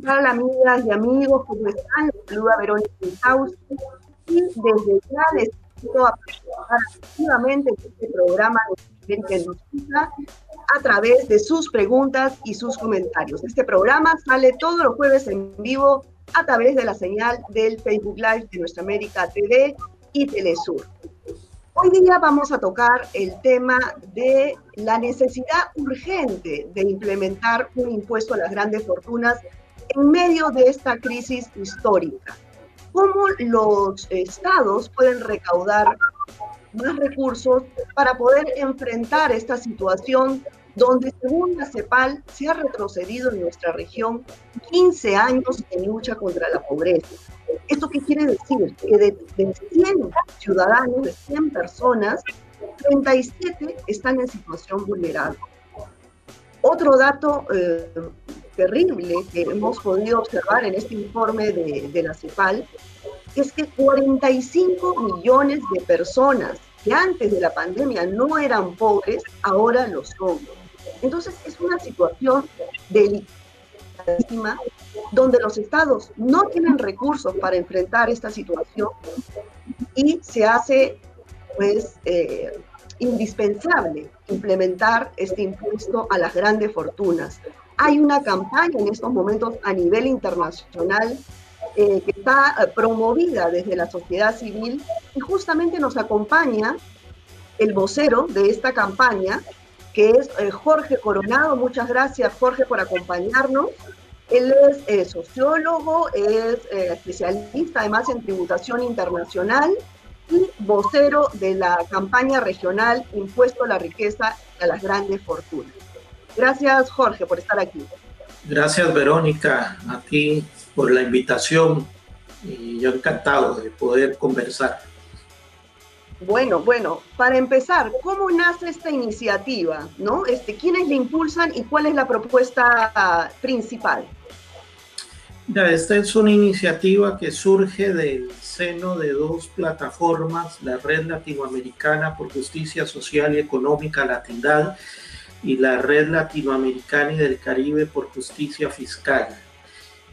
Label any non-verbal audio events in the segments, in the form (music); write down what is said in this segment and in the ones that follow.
¿qué tal amigas y amigos? ¿Cómo están? Les saluda Verónica y desde ya les invito a participar activamente en este programa de América a través de sus preguntas y sus comentarios. Este programa sale todos los jueves en vivo a través de la señal del Facebook Live de Nuestra América TV y Telesur. Hoy día vamos a tocar el tema de la necesidad urgente de implementar un impuesto a las grandes fortunas en medio de esta crisis histórica. ¿Cómo los estados pueden recaudar más recursos para poder enfrentar esta situación donde según la CEPAL se ha retrocedido en nuestra región 15 años en lucha contra la pobreza. ¿Esto qué quiere decir? Que de, 100 ciudadanos, de 100 personas, 37 están en situación vulnerable. Otro dato eh, terrible que hemos podido observar en este informe de, la CEPAL es que 45 millones de personas que antes de la pandemia no eran pobres, ahora lo son. Entonces es una situación delicadísima donde los estados no tienen recursos para enfrentar esta situación y se hace pues eh, indispensable implementar este impuesto a las grandes fortunas. Hay una campaña en estos momentos a nivel internacional eh, que está eh, promovida desde la sociedad civil y justamente nos acompaña el vocero de esta campaña, que es eh, Jorge Coronado. Muchas gracias, Jorge, por acompañarnos. Él es sociólogo, es especialista además en tributación internacional y vocero de la campaña regional Impuesto a la Riqueza a las Grandes Fortunas. Gracias, Jorge, por estar aquí. Gracias, Verónica, a ti por la invitación y yo encantado de poder conversar. Bueno, bueno, para empezar, ¿cómo nace esta iniciativa? ¿no? Este, ¿Quiénes la impulsan y cuál es la propuesta principal? Esta es una iniciativa que surge del seno de dos plataformas, la Red Latinoamericana por Justicia Social y Económica Latindad y la Red Latinoamericana y del Caribe por Justicia Fiscal.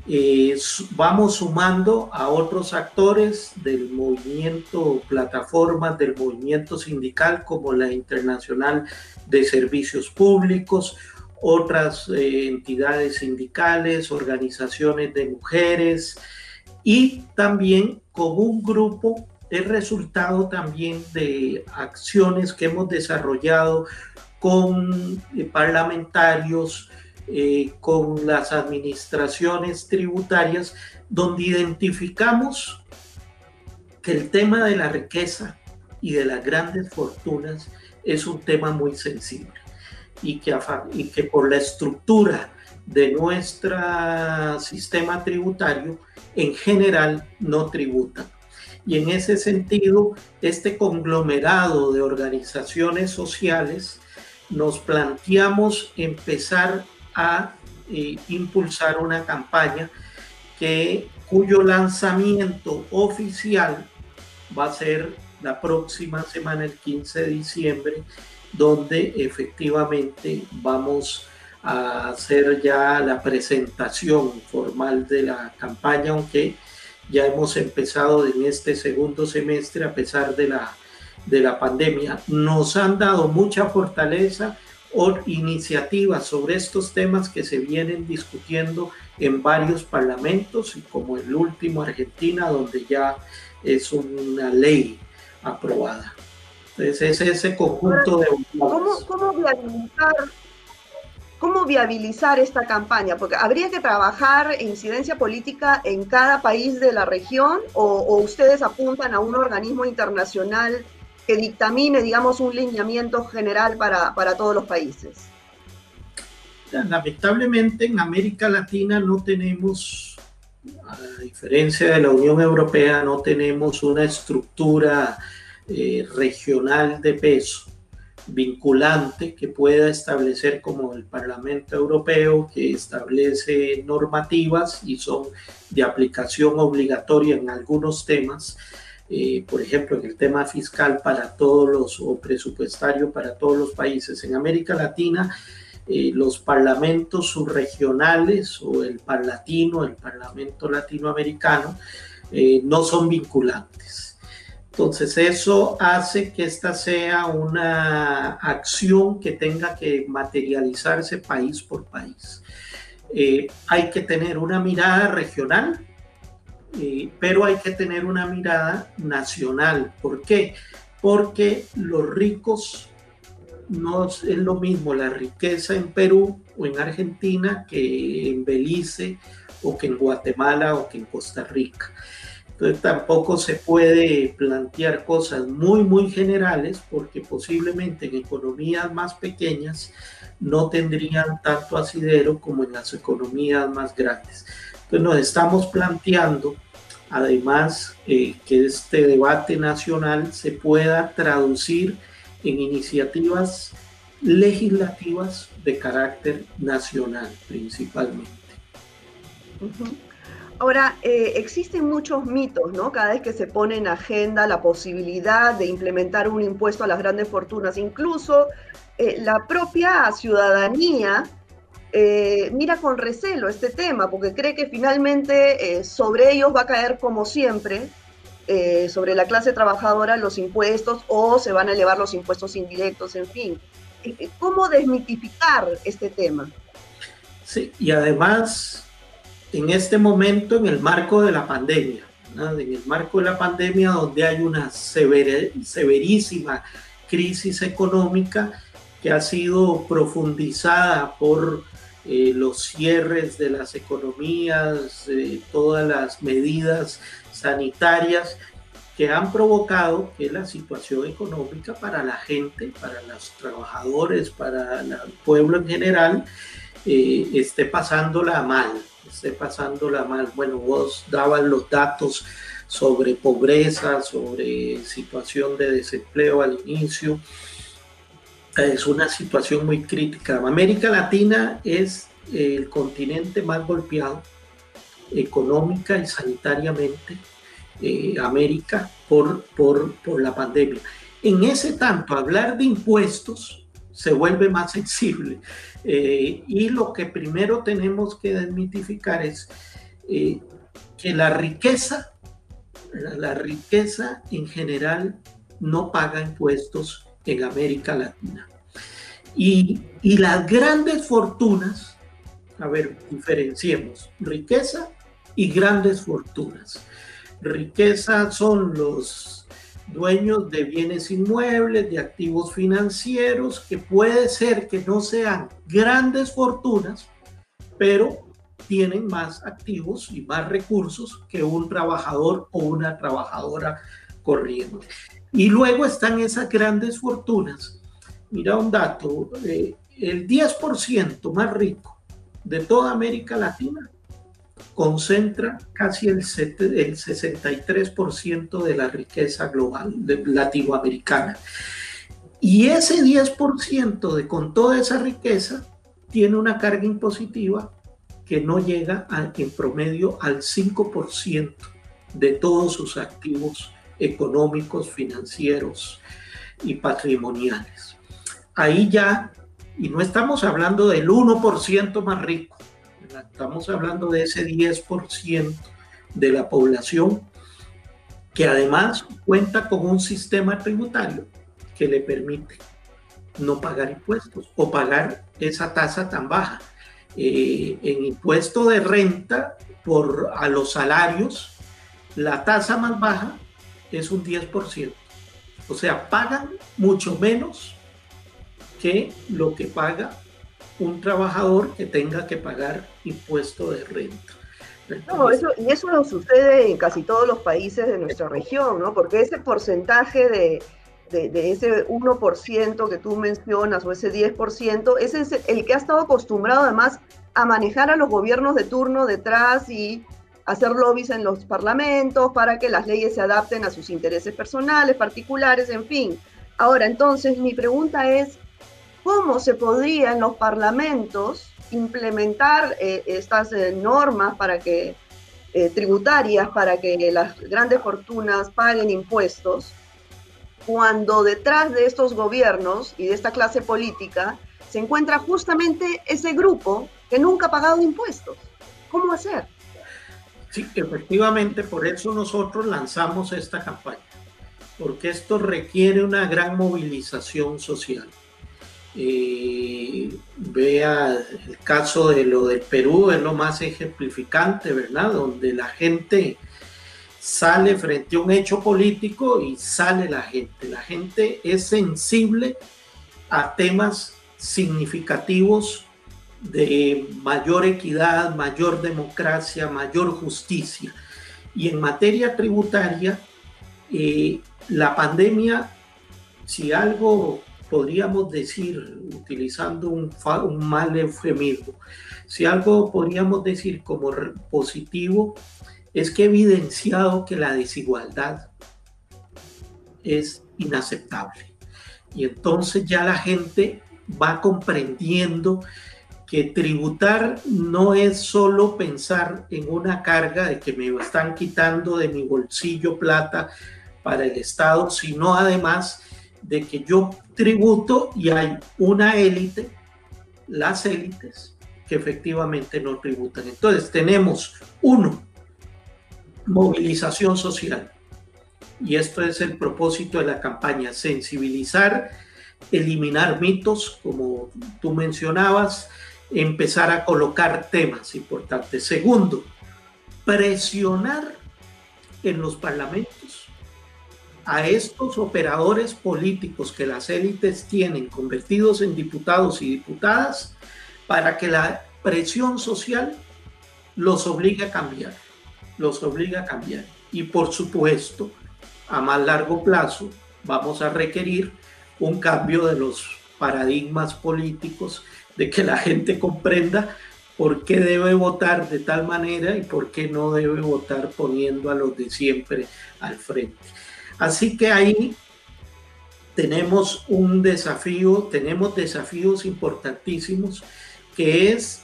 Eh, vamos sumando a otros actores del movimiento, plataformas del movimiento sindical como la Internacional de Servicios Públicos, otras eh, entidades sindicales, organizaciones de mujeres y también como un grupo es resultado también de acciones que hemos desarrollado con eh, parlamentarios, eh, con las administraciones tributarias, donde identificamos que el tema de la riqueza y de las grandes fortunas es un tema muy sensible y que, y que por la estructura de nuestro sistema tributario en general no tributa. Y en ese sentido, este conglomerado de organizaciones sociales nos planteamos empezar a eh, impulsar una campaña que, cuyo lanzamiento oficial va a ser la próxima semana, el 15 de diciembre, donde efectivamente vamos a hacer ya la presentación formal de la campaña, aunque ya hemos empezado en este segundo semestre a pesar de la, de la pandemia. Nos han dado mucha fortaleza o iniciativas sobre estos temas que se vienen discutiendo en varios parlamentos, y como el último Argentina, donde ya es una ley aprobada. Entonces es ese conjunto de... ¿Cómo, cómo viabilizar, ¿Cómo viabilizar esta campaña? Porque habría que trabajar incidencia política en cada país de la región o ustedes apuntan a un organismo internacional que dictamine, digamos, un lineamiento general para, para todos los países? Lamentablemente en América Latina no tenemos, a diferencia de la Unión Europea, no tenemos una estructura eh, regional de peso vinculante que pueda establecer como el Parlamento Europeo, que establece normativas y son de aplicación obligatoria en algunos temas, eh, por ejemplo, en el tema fiscal para todos los, o presupuestario para todos los países. En América Latina eh, los parlamentos subregionales o el parlatino, el parlamento latinoamericano, eh, no son vinculantes. Entonces eso hace que esta sea una acción que tenga que materializarse país por país. Eh, hay que tener una mirada regional, pero hay que tener una mirada nacional. ¿Por qué? Porque los ricos no es lo mismo la riqueza en Perú o en Argentina que en Belice o que en Guatemala o que en Costa Rica. Entonces tampoco se puede plantear cosas muy, muy generales porque posiblemente en economías más pequeñas no tendrían tanto asidero como en las economías más grandes. Entonces nos estamos planteando además eh, que este debate nacional se pueda traducir en iniciativas legislativas de carácter nacional principalmente. Ahora, eh, existen muchos mitos, ¿no? Cada vez que se pone en agenda la posibilidad de implementar un impuesto a las grandes fortunas, incluso eh, la propia ciudadanía eh, mira con recelo este tema, porque cree que finalmente sobre ellos va a caer como siempre eh, sobre la clase trabajadora los impuestos o se van a elevar los impuestos indirectos, en fin. Eh, eh, ¿Cómo desmitificar este tema? Sí, y además, en este momento, en el marco de la pandemia, en el marco de la pandemia donde hay una severísima crisis económica que ha sido profundizada por los cierres de las economías, todas las medidas sanitarias que han provocado que la situación económica para la gente, para los trabajadores, para el pueblo en general, eh, esté pasándola mal, esté pasándola mal. Bueno, vos dabas los datos sobre pobreza, sobre situación de desempleo al inicio. Es una situación muy crítica. América Latina es el continente más golpeado económica y sanitariamente eh, América por, por, por la pandemia. En ese tanto, hablar de impuestos se vuelve más sensible. Eh, y lo que primero tenemos que desmitificar es eh, que la riqueza, la riqueza en general no paga impuestos en América Latina. Y, las grandes fortunas, a ver, diferenciemos, riqueza y grandes fortunas. Riqueza son los dueños de bienes inmuebles, de activos financieros, que puede ser que no sean grandes fortunas, pero tienen más activos y más recursos que un trabajador o una trabajadora corriente. Y luego están esas grandes fortunas. Mira un dato, eh, el 10% más rico de toda América Latina concentra casi el, 63% de la riqueza global latinoamericana. Y ese 10% de con toda esa riqueza tiene una carga impositiva que no llega en promedio al 5% de todos sus activos económicos, financieros y patrimoniales. Ahí ya, y no estamos hablando del 1% más rico, Estamos hablando de ese 10% de la población que además cuenta con un sistema tributario que le permite no pagar impuestos o pagar esa tasa tan baja. Eh, en impuesto de renta por a los salarios, la tasa más baja es un 10%. O sea, pagan mucho menos que lo que paga un trabajador que tenga que pagar impuesto de renta. no, eso, y eso no sucede en casi todos los países de nuestra región, ¿no? Porque ese porcentaje de, de, ese 1% que tú mencionas o ese 10%, ese es el que ha estado acostumbrado además a manejar a los gobiernos de turno detrás y hacer lobbies en los parlamentos para que las leyes se adapten a sus intereses personales, particulares, en fin. Ahora, entonces, mi pregunta es, cómo se podría en los parlamentos implementar eh, estas eh, normas para que eh, tributarias para que las grandes fortunas paguen impuestos cuando detrás de estos gobiernos y de esta clase política se encuentra justamente ese grupo que nunca ha pagado impuestos. ¿Cómo hacer? Sí, efectivamente, por eso nosotros lanzamos esta campaña, porque esto requiere una gran movilización social. Eh, vea el caso de lo del Perú, es lo más ejemplificante, ¿verdad? Donde la gente sale frente a un hecho político y sale la gente. La gente es sensible a temas significativos de mayor equidad, mayor democracia, mayor justicia. Y en materia tributaria, eh, la pandemia, si algo podríamos decir, utilizando un, mal eufemismo, si algo podríamos decir como positivo, es que ha evidenciado que la desigualdad es inaceptable. Y entonces ya la gente va comprendiendo que tributar no es solo pensar en una carga de que me están quitando de mi bolsillo plata para el Estado, sino además de que yo tributo y hay una élite, las élites, que efectivamente no tributan. Entonces tenemos, uno, movilización social. Y esto es el propósito de la campaña, sensibilizar, eliminar mitos, como tú mencionabas, empezar a colocar temas importantes. Segundo, presionar en los parlamentos a estos operadores políticos que las élites tienen convertidos en diputados y diputadas para que la presión social los obligue a cambiar, los obliga a cambiar. Y por supuesto, a más largo plazo, vamos a requerir un cambio de los paradigmas políticos de que la gente comprenda por qué debe votar de tal manera y por qué no debe votar poniendo a los de siempre al frente. Así que ahí tenemos un desafío, tenemos desafíos importantísimos, que es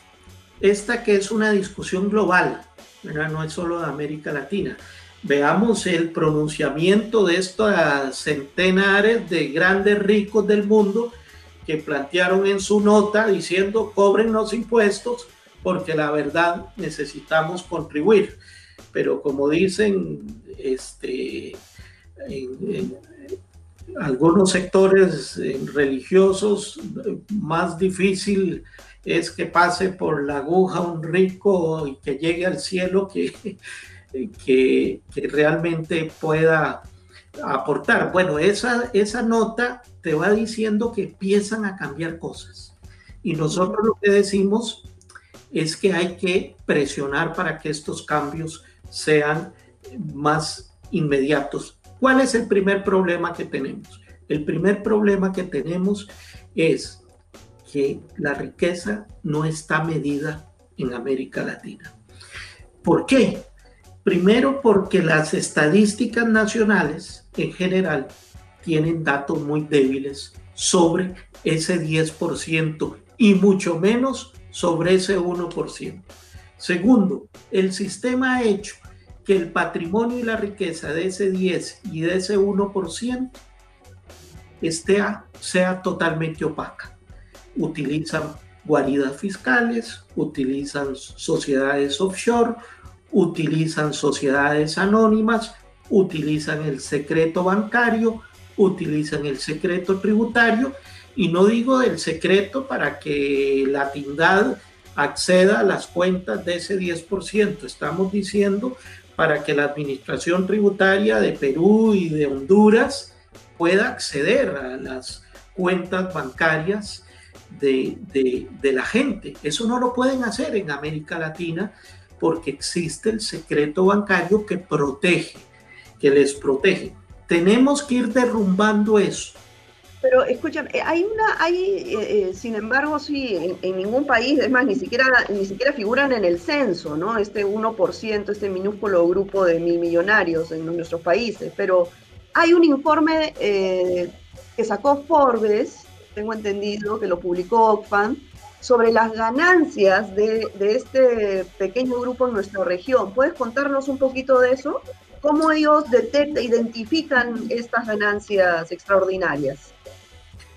esta que es una discusión global, no es solo de América Latina. Veamos el pronunciamiento de estas centenares de grandes ricos del mundo que plantearon en su nota diciendo cobren los impuestos porque la verdad necesitamos contribuir. Pero como dicen este, en, algunos sectores religiosos, más difícil es que pase por la aguja un rico y que llegue al cielo que, (laughs) que, que realmente pueda aportar. Bueno, esa, esa nota te va diciendo que empiezan a cambiar cosas. Y nosotros lo que decimos es que hay que presionar para que estos cambios sean más inmediatos. ¿Cuál es el primer problema que tenemos? El primer problema que tenemos es que la riqueza no está medida en América Latina. ¿Por qué? Primero porque las estadísticas nacionales en general tienen datos muy débiles sobre ese 10% y mucho menos sobre ese 1%. Segundo, el sistema ha hecho que el patrimonio y la riqueza de ese 10 y de ese 1% esté, sea totalmente opaca. Utilizan guaridas fiscales, utilizan sociedades offshore, utilizan sociedades anónimas, utilizan el secreto bancario, utilizan el secreto tributario y no digo del secreto para que la tindad acceda a las cuentas de ese 10%, estamos diciendo para que la administración tributaria de Perú y de Honduras pueda acceder a las cuentas bancarias de, de la gente. Eso no lo pueden hacer en América Latina porque existe el secreto bancario que protege, que les protege. Tenemos que ir derrumbando eso. Pero escúchame, eh, hay una, hay, eh, eh, sin embargo, sí, en, ningún país, es más, ni siquiera, ni siquiera figuran en el censo, ¿no? Este 1%, este minúsculo grupo de mil millonarios en nuestros países. Pero hay un informe que sacó Forbes, tengo entendido, que lo publicó Oxfam, sobre las ganancias de, este pequeño grupo en nuestra región. ¿Puedes contarnos un poquito de eso? ¿Cómo ellos detectan, identifican estas ganancias extraordinarias?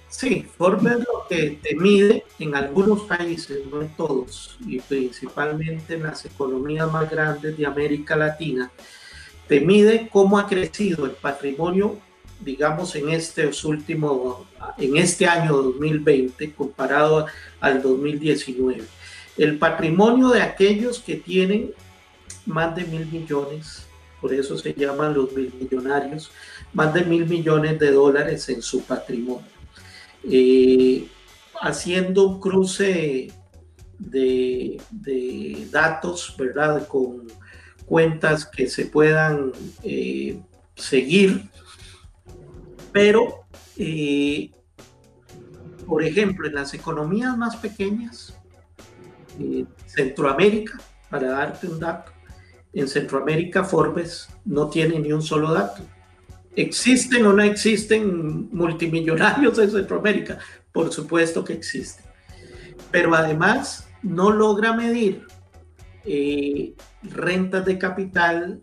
Sí, Forbes lo que te mide en algunos países, no en todos, y principalmente en las economías más grandes de América Latina, te mide cómo ha crecido el patrimonio, digamos, en este último, en este año 2020 comparado al 2019. El patrimonio de aquellos que tienen más de mil millones, por eso se llaman los mil millonarios, más de mil millones de dólares en su patrimonio. Eh, haciendo un cruce de, datos, ¿verdad? Con cuentas que se puedan eh, seguir, pero, eh, por ejemplo, en las economías más pequeñas, Centroamérica, para darte un dato, en Centroamérica Forbes no tiene ni un solo dato. ¿Existen o no existen multimillonarios en Centroamérica? Por supuesto que existen. Pero además no logra medir eh, rentas de capital,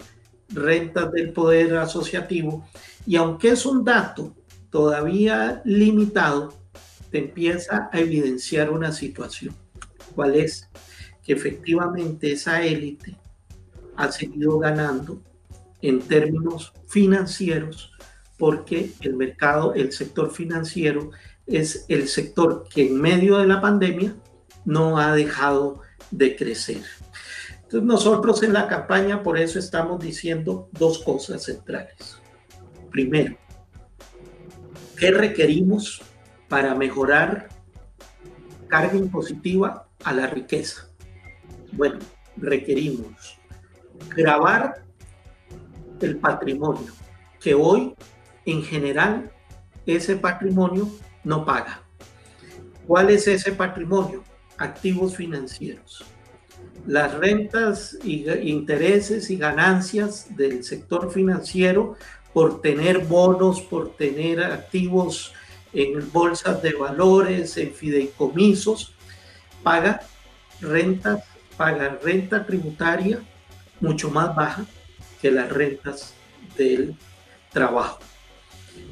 rentas del poder asociativo, y aunque es un dato todavía limitado, te empieza a evidenciar una situación. ¿Cuál es? Que efectivamente esa élite ha seguido ganando en términos financieros porque el mercado, el sector financiero es el sector que en medio de la pandemia no ha dejado de crecer. Entonces nosotros en la campaña por eso estamos diciendo dos cosas centrales. Primero, ¿qué requerimos para mejorar carga impositiva a la riqueza? Bueno, requerimos grabar el patrimonio, que hoy en general ese patrimonio no paga. ¿Cuál es ese patrimonio? Activos financieros. Las rentas, y intereses y ganancias del sector financiero por tener bonos, por tener activos en bolsas de valores, en fideicomisos, paga rentas, paga renta tributaria mucho más baja que las rentas del trabajo.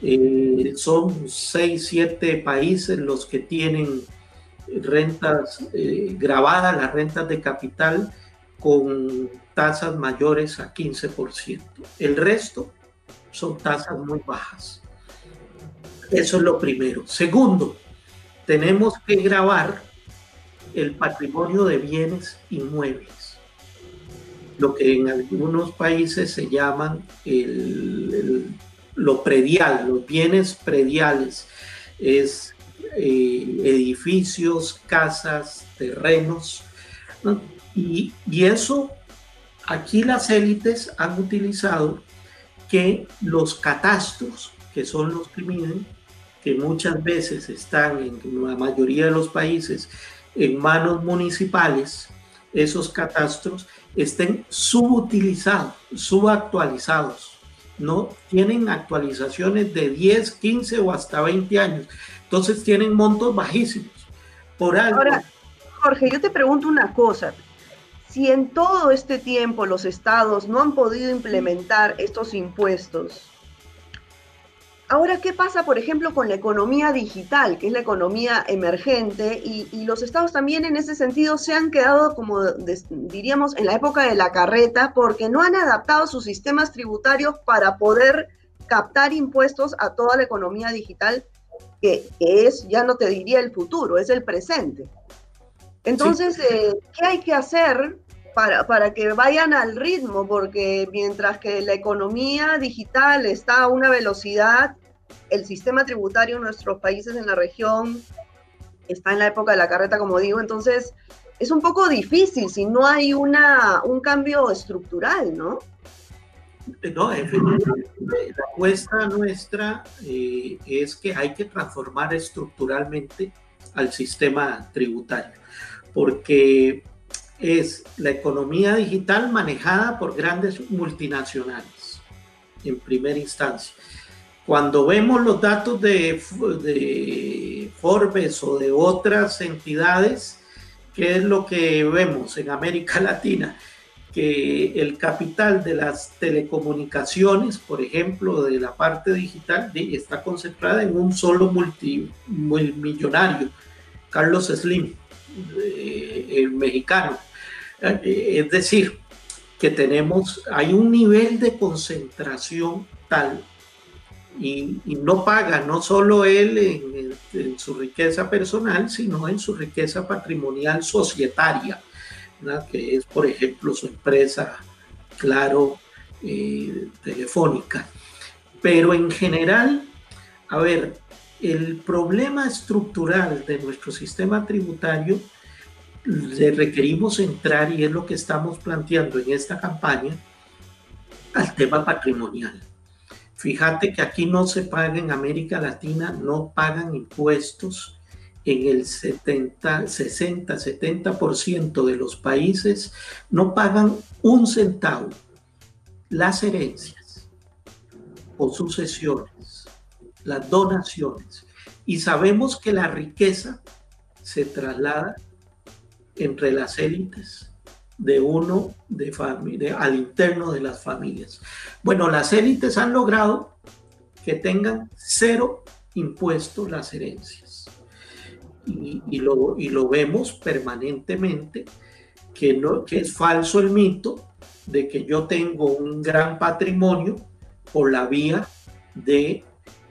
Eh, son seis, siete países los que tienen rentas eh, grabadas, las rentas de capital, con tasas mayores a 15%. El resto son tasas muy bajas. Eso es lo primero. Segundo, tenemos que grabar el patrimonio de bienes inmuebles lo que en algunos países se llaman lo predial, los bienes prediales, es eh, edificios, casas, terrenos, y, y eso aquí las élites han utilizado que los catastros, que son los que miden, que muchas veces están en la mayoría de los países en manos municipales, esos catastros estén subutilizados, subactualizados. No tienen actualizaciones de 10, 15 o hasta 20 años. Entonces tienen montos bajísimos. Por algo. Ahora, Jorge, yo te pregunto una cosa. Si en todo este tiempo los estados no han podido implementar estos impuestos, Ahora, ¿qué pasa, por ejemplo, con la economía digital, que es la economía emergente? Y, los estados también en ese sentido se han quedado, como diríamos, en la época de la carreta, porque no han adaptado sus sistemas tributarios para poder captar impuestos a toda la economía digital, que, es, ya no te diría el futuro, es el presente. Entonces, eh, ¿qué hay que hacer para, para, que vayan al ritmo, porque mientras que la economía digital está a una velocidad el sistema tributario en nuestros países en la región está en la época de la carreta, como digo, entonces es un poco difícil si no hay una, un cambio estructural, ¿no? No, la apuesta nuestra eh, es que hay que transformar estructuralmente al sistema tributario, porque es la economía digital manejada por grandes multinacionales en primera instancia cuando vemos los datos de, Forbes o de otras entidades, ¿qué es lo que vemos en América (laughs) Latina? que el capital de las telecomunicaciones, por ejemplo, de la parte digital, está concentrada en un solo multimillonario, Carlos Slim, eh, el mexicano. Eh, es decir, que tenemos, hay un nivel de concentración tal y, no paga no solo él en, su riqueza personal, sino en su riqueza patrimonial societaria, que es, por ejemplo, su empresa, claro, eh, telefónica. Pero en general, a ver, el problema estructural de nuestro sistema tributario le requerimos entrar, y es lo que estamos planteando en esta campaña, al tema patrimonial. Fíjate que aquí no se paga en América Latina, no pagan impuestos en el 70, 60, 70% de los países, no pagan un centavo las herencias o sucesiones, las donaciones. Y sabemos que la riqueza se traslada entre las élites de uno de familia, al interno de las familias. Bueno, las élites han logrado que tengan cero impuestos las herencias. Y, lo, y lo vemos permanentemente, que, no, que es falso el mito de que yo tengo un gran patrimonio por la vía de,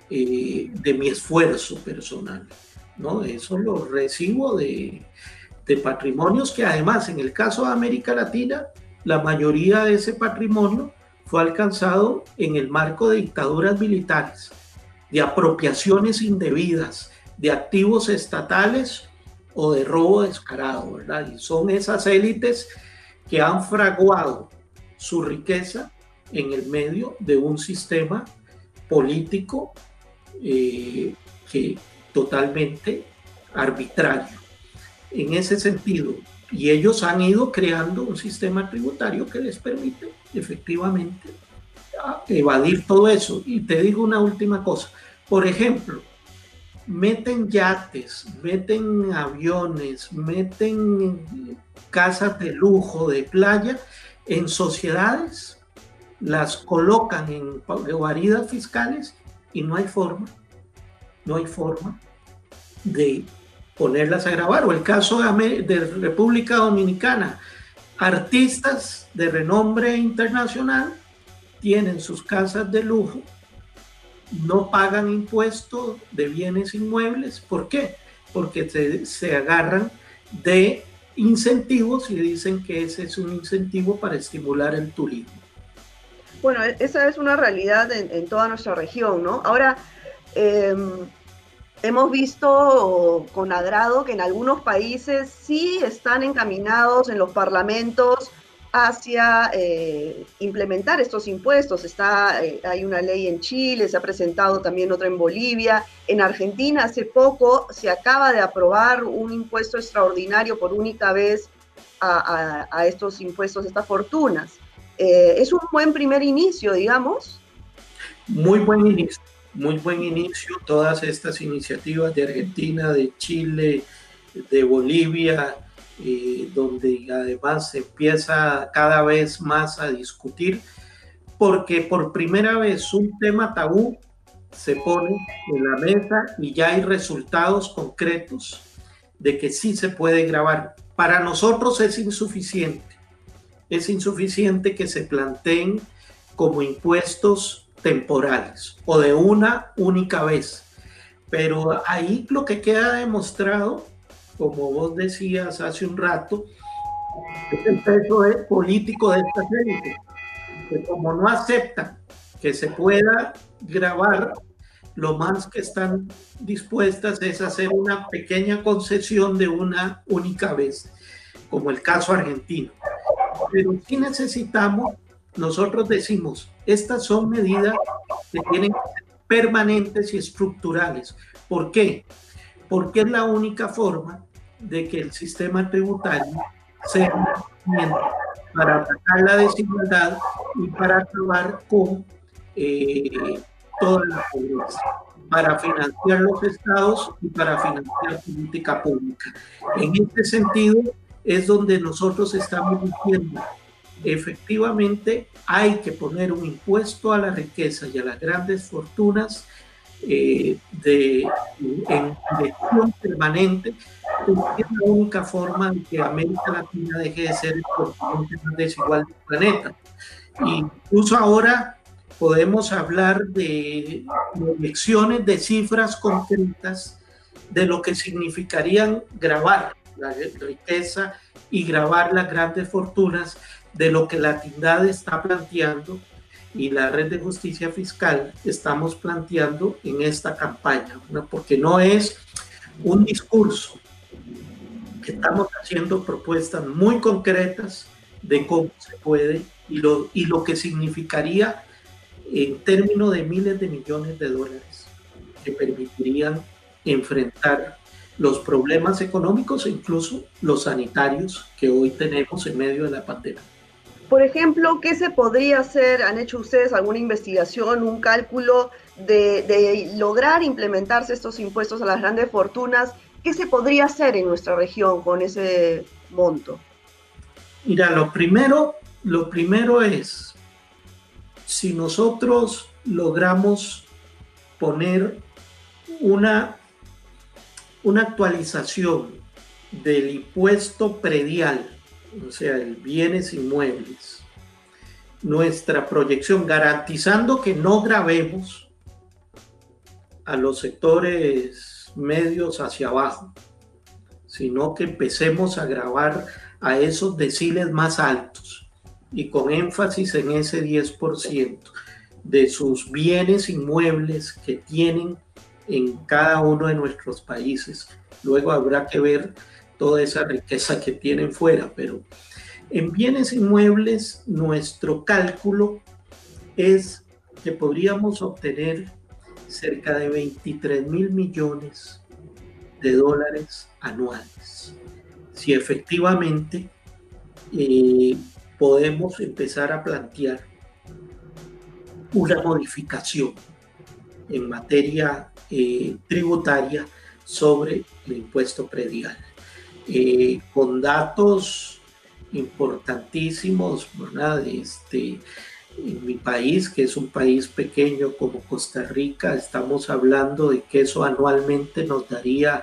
eh, de mi esfuerzo personal. ¿no? Eso lo recibo de, de patrimonios que además en el caso de América Latina, la mayoría de ese patrimonio fue alcanzado en el marco de dictaduras militares, de apropiaciones indebidas, de activos estatales o de robo descarado, ¿verdad? Y son esas élites que han fraguado su riqueza en el medio de un sistema político eh, que totalmente arbitrario en ese sentido. Y ellos han ido creando un sistema tributario que les permite efectivamente evadir todo eso. Y te digo una última cosa. Por ejemplo, meten yates, meten aviones, meten casas de lujo, de playa, en sociedades, las colocan en guaridas fiscales y no hay forma, no hay forma de ponerlas a grabar. O el caso de, República Dominicana, artistas de renombre internacional tienen sus casas de lujo, no pagan impuestos de bienes inmuebles. ¿Por qué? Porque se, se agarran de incentivos y dicen que ese es un incentivo para estimular el turismo. Bueno, e-, esa es una realidad en, toda nuestra región, ¿no? Ahora, em, hemos visto con agrado que en algunos países sí están encaminados en los parlamentos hacia eh, implementar estos impuestos. Está, eh, hay una ley en Chile, se ha presentado también otra en Bolivia. En Argentina hace poco se acaba de aprobar un impuesto extraordinario por única vez a, estos impuestos, estas fortunas. Eh, es un buen primer inicio, digamos. Muy buen inicio muy buen inicio todas estas iniciativas de Argentina, de Chile, de Bolivia, eh, donde además se empieza cada vez más a discutir, porque por primera vez un tema tabú se pone en la mesa y ya hay resultados concretos de que sí se puede grabar. Para nosotros es insuficiente. Es insuficiente que se planteen como impuestos temporales o de una única vez. Pero ahí lo que queda demostrado, como vos decías hace un rato, es el peso político de esta élites, que como no aceptan que se pueda grabar, lo más que están dispuestas es hacer una pequeña concesión de una única vez, como el caso argentino. Pero sí necesitamos nosotros decimos, estas son medidas que tienen que ser permanentes y estructurales. ¿Por qué? Porque es la única forma de que el sistema tributario sea para atacar la desigualdad y para acabar con eh, toda la pobreza, para financiar los estados y para financiar política pública. En este sentido es donde nosotros estamos diciendo efectivamente hay que poner un impuesto a la riqueza y a las grandes fortunas eh, de, en dirección permanente, porque es la única forma de que América Latina deje de ser el continente más desigual del planeta. Incluso ahora podemos hablar de proyecciones de cifras concretas de lo que significarían grabar la riqueza y grabar las grandes fortunas de lo que la TINDAD está planteando y la red de justicia fiscal estamos planteando en esta campaña, porque no es un discurso, estamos haciendo propuestas muy concretas de cómo se puede y lo, y lo que significaría en términos de miles de millones de dólares que permitirían enfrentar los problemas económicos e incluso los sanitarios que hoy tenemos en medio de la pandemia. Por ejemplo, ¿qué se podría hacer? ¿Han hecho ustedes alguna investigación, un cálculo de, lograr implementarse estos impuestos a las grandes fortunas? ¿Qué se podría hacer en nuestra región con ese monto? Mira, lo primero, lo primero es, si nosotros logramos poner una, una actualización del impuesto predial o sea, el bienes inmuebles, nuestra proyección, garantizando que no grabemos a los sectores medios hacia abajo, sino que empecemos a grabar a esos deciles más altos y con énfasis en ese 10% de sus bienes inmuebles que tienen en cada uno de nuestros países. Luego habrá que ver toda esa riqueza que tienen fuera, pero en bienes inmuebles nuestro cálculo es que podríamos obtener cerca de 23 mil millones de dólares anuales. Si efectivamente eh, podemos empezar a plantear una modificación en materia eh, tributaria sobre el impuesto predial. Eh, con datos importantísimos, ¿verdad? Este, en mi país, que es un país pequeño como Costa Rica, estamos hablando de que eso anualmente nos daría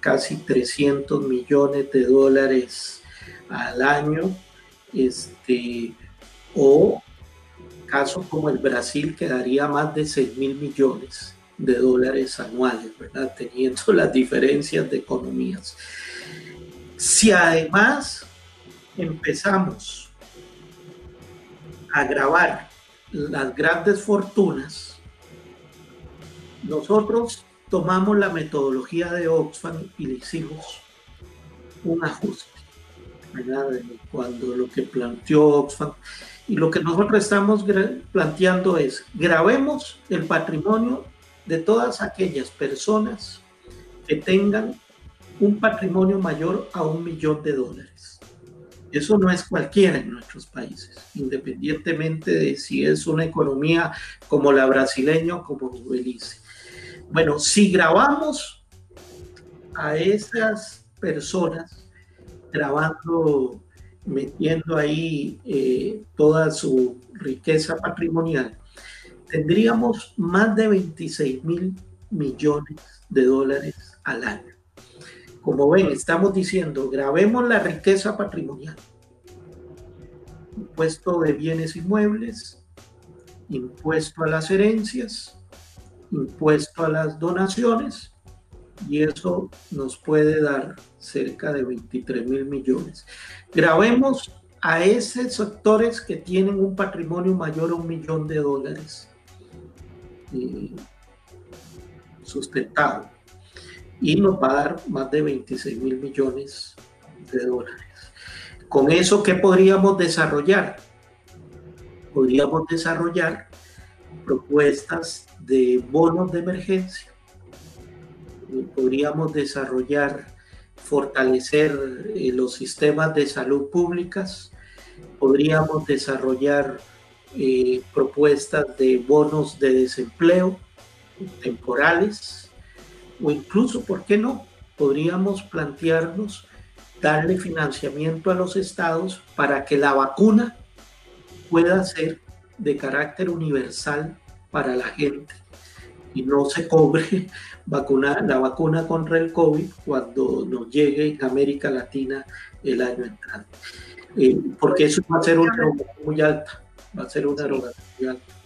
casi 300 millones de dólares al año, este, o caso como el Brasil que daría más de 6 mil millones de dólares anuales, ¿verdad? Teniendo (laughs) las diferencias de economías. Si además empezamos a grabar las grandes fortunas, nosotros tomamos la metodología de Oxfam y le hicimos un ajuste. Cuando lo que planteó Oxfam y lo que nosotros estamos planteando es grabemos el patrimonio de todas aquellas personas que tengan un patrimonio mayor a un millón de dólares. Eso no es cualquiera en nuestros países, independientemente de si es una economía como la brasileña o como Belice. Bueno, si grabamos a esas personas, grabando, metiendo ahí eh, toda su riqueza patrimonial, tendríamos más de 26 mil millones de dólares al año. Como ven, estamos diciendo, grabemos la riqueza patrimonial. Impuesto de bienes inmuebles, impuesto a las herencias, impuesto a las donaciones, y eso nos puede dar cerca de 23 mil millones. Grabemos a esos sectores que tienen un patrimonio mayor a un millón de dólares eh, sustentado y nos va a dar más de 26 mil millones de dólares. Con eso, ¿qué podríamos desarrollar? Podríamos desarrollar propuestas de bonos de emergencia. Podríamos desarrollar, fortalecer eh, los sistemas de salud públicas. Podríamos desarrollar eh, propuestas de bonos de desempleo temporales o incluso, ¿por qué no? Podríamos plantearnos darle financiamiento a los estados para que la vacuna pueda ser de carácter universal para la gente y no se cobre (laughs) vacunar la vacuna contra el COVID cuando nos llegue en América Latina el año entrante. Eh, porque eso va a ser una muy alta, va a ser una erogación muy alta.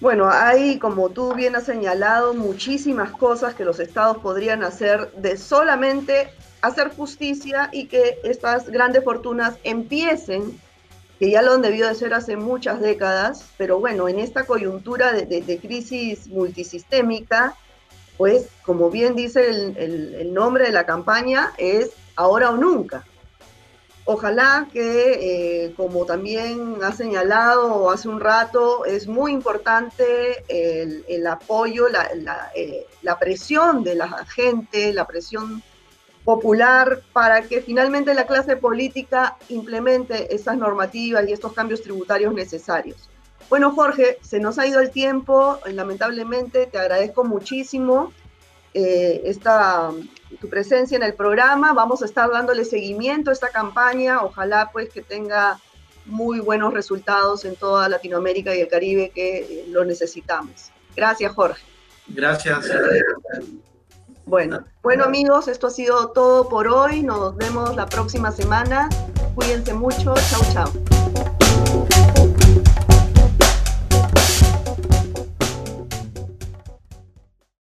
Bueno, hay, como tú bien has señalado, muchísimas cosas que los estados podrían hacer de solamente hacer justicia y que estas grandes fortunas empiecen, que ya lo han debido de ser hace muchas décadas, pero bueno, en esta coyuntura de, crisis multisistémica, pues como bien dice el nombre de la campaña, es ahora o nunca. Ojalá que, eh, como también ha señalado hace un rato, es muy importante el, apoyo, eh, la, presión de la gente, la presión popular para que finalmente la clase política implemente esas normativas y estos cambios tributarios necesarios. Bueno, Jorge, se nos ha ido el tiempo, lamentablemente, te agradezco muchísimo eh, esta tu presencia en el programa. Vamos a estar dándole seguimiento a esta campaña. Ojalá pues que tenga muy buenos resultados en toda Latinoamérica y el Caribe que eh, lo necesitamos. Gracias, Jorge. Gracias. Bueno, bueno amigos, esto ha sido todo por hoy. Nos vemos la próxima semana. Cuídense mucho. Chau, chau.